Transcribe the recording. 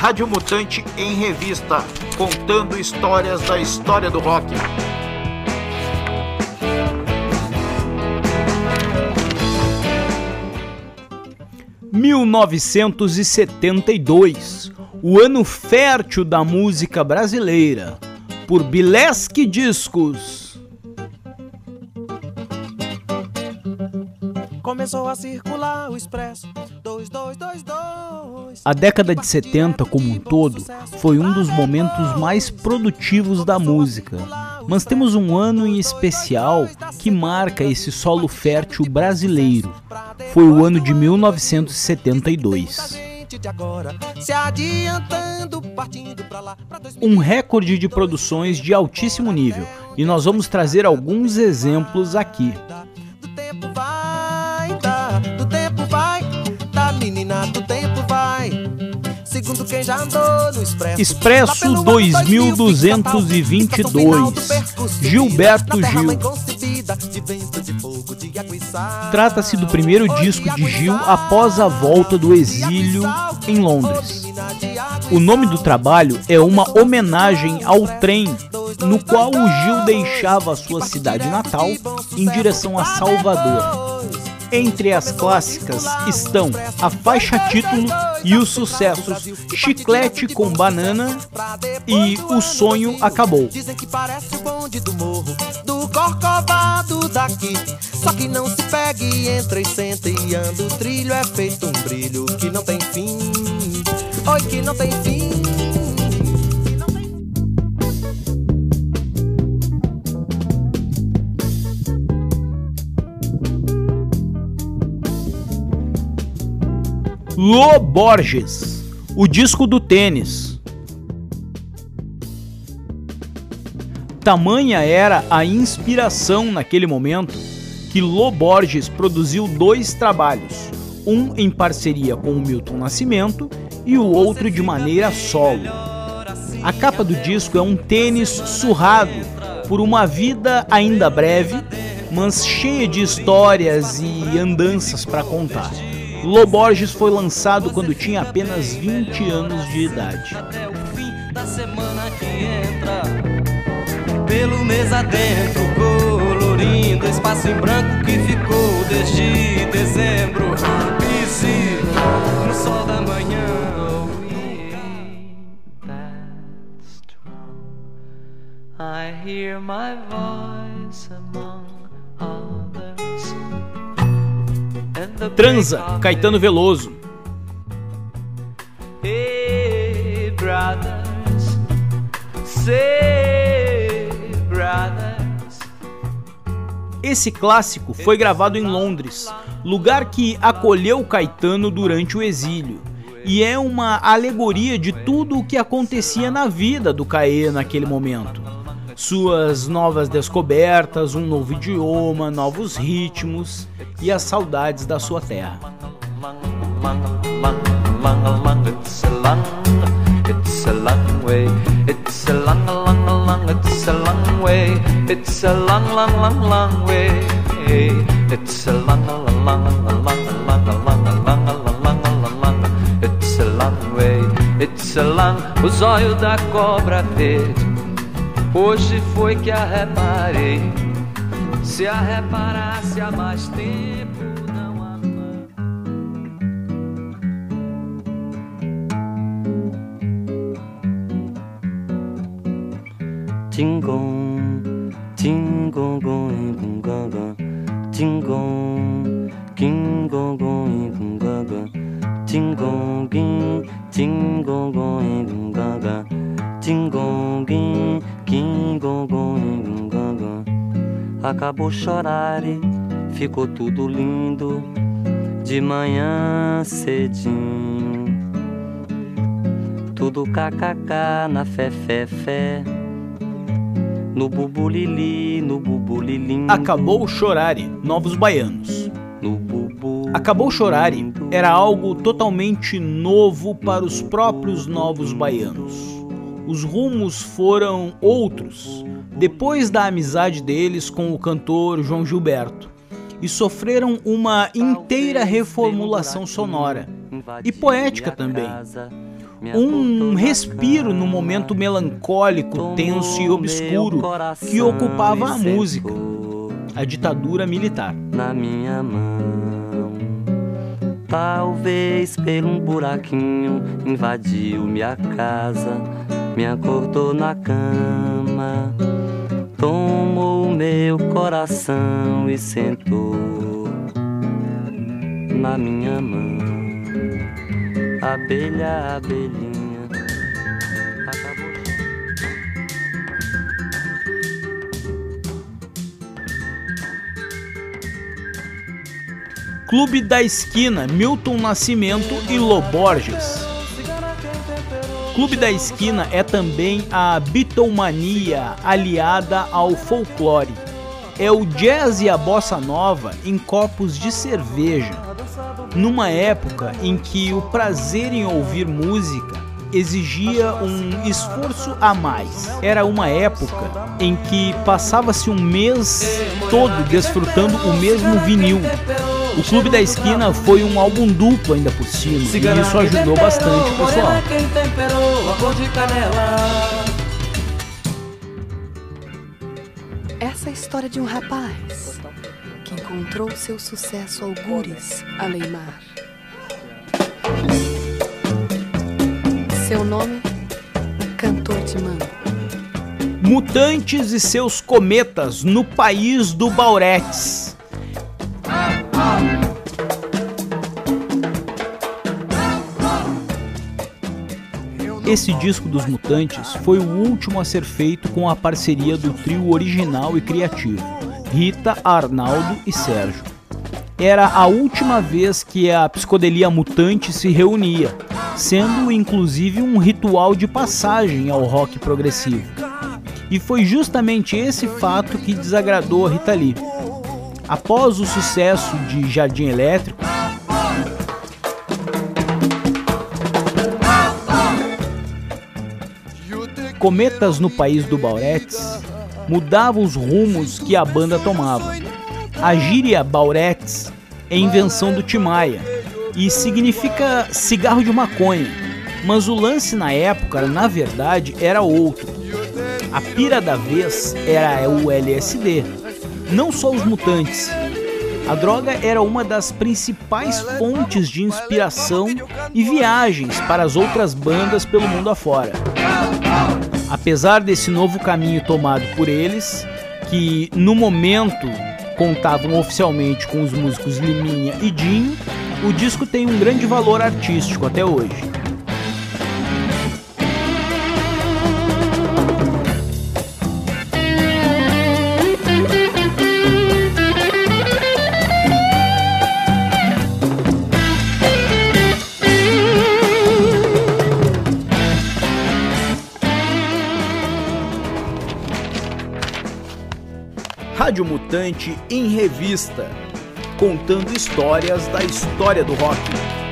Rádio Mutante em Revista, contando histórias da história do rock. (1972), o ano fértil da música brasileira, por Bilesque Discos. Começou a circular o expresso 2222. A década de 70 como um todo foi um dos momentos mais produtivos da música. Mas temos um ano em especial que marca esse solo fértil brasileiro. Foi o ano de 1972. Um recorde de produções de altíssimo nível, e nós vamos trazer alguns exemplos aqui. Quem já andou no Expresso. Expresso 2222. Gilberto Gil. Trata-se do primeiro disco de Gil após a volta do exílio em Londres. O nome do trabalho é uma homenagem ao trem no qual o Gil deixava sua cidade natal em direção a Salvador. Entre as clássicas estão a faixa título e os sucessos Chiclete com Banana e O Sonho Acabou. Dizem que parece o bonde do morro, do corcovado daqui. Só que não se pegue, entra e senta e anda. O trilho é feito um brilho que não tem fim. Oi, que não tem fim. Lo Borges, o disco do tênis. Tamanha era a inspiração naquele momento que Lo Borges produziu dois trabalhos, um em parceria com o Milton Nascimento e o outro de maneira solo. A capa do disco é um tênis surrado por uma vida ainda breve, mas cheia de histórias e andanças para contar. Loborges foi lançado quando tinha apenas 20 anos de idade. Até o fim da semana que entra, pelo mês adentro, colorindo espaço em branco que ficou desde dezembro. E se no sol da manhã. I hear my voice Transa, Caetano Veloso. Hey, brothers, say, brothers. Esse clássico foi gravado em Londres, lugar que acolheu Caetano durante o exílio, e é uma alegoria de tudo o que acontecia na vida do Caê naquele momento suas novas descobertas, um novo idioma, novos ritmos e as saudades da sua terra. It's a long, o zóio da cobra verde Hoje foi que a reparei. Se a reparasse há mais tempo, não há Tingong, tingong, tingong, king, gaga, tingong, tingong, gaga, tingong, Acabou chorar e ficou tudo lindo de manhã cedinho. Tudo kkk na fé, fé, fé. No bubulili, no bubulilim. Acabou chorare, novos baianos. No bubu. Acabou chorare era algo totalmente novo para os próprios novos baianos os rumos foram outros depois da amizade deles com o cantor João Gilberto e sofreram uma inteira reformulação sonora e poética também. um respiro no momento melancólico, tenso e obscuro que ocupava a música, a ditadura militar. Na minha mão, talvez por um buraquinho invadiu minha casa, me acordou na cama, tomou meu coração e sentou na minha mão abelha, abelhinha. Acabou. Clube da Esquina, Milton Nascimento e Loborges. Clube da Esquina é também a bitomania aliada ao folclore. É o jazz e a bossa nova em copos de cerveja numa época em que o prazer em ouvir música exigia um esforço a mais. Era uma época em que passava-se um mês todo desfrutando o mesmo vinil. O Clube da Esquina foi um álbum duplo ainda por cima, e isso ajudou bastante o pessoal. Essa é a história de um rapaz que encontrou seu sucesso algures além mar. Seu nome, Cantor de Mão. Mutantes e seus cometas no país do Bauretes. Esse disco dos Mutantes foi o último a ser feito com a parceria do trio original e criativo. Rita, Arnaldo e Sérgio. Era a última vez que a psicodelia mutante se reunia, sendo inclusive um ritual de passagem ao rock progressivo. E foi justamente esse fato que desagradou a Rita Lee. Após o sucesso de Jardim Elétrico, Cometas no País do Bauretes mudava os rumos que a banda tomava. A gíria Baurex é invenção do Timaya e significa cigarro de maconha, mas o lance na época, na verdade, era outro. A pira da vez era o LSD, não só os mutantes. A droga era uma das principais fontes de inspiração e viagens para as outras bandas pelo mundo afora. Apesar desse novo caminho tomado por eles, que no momento contavam oficialmente com os músicos Liminha e Dinho, o disco tem um grande valor artístico até hoje. Rádio Mutante em Revista, contando histórias da história do rock.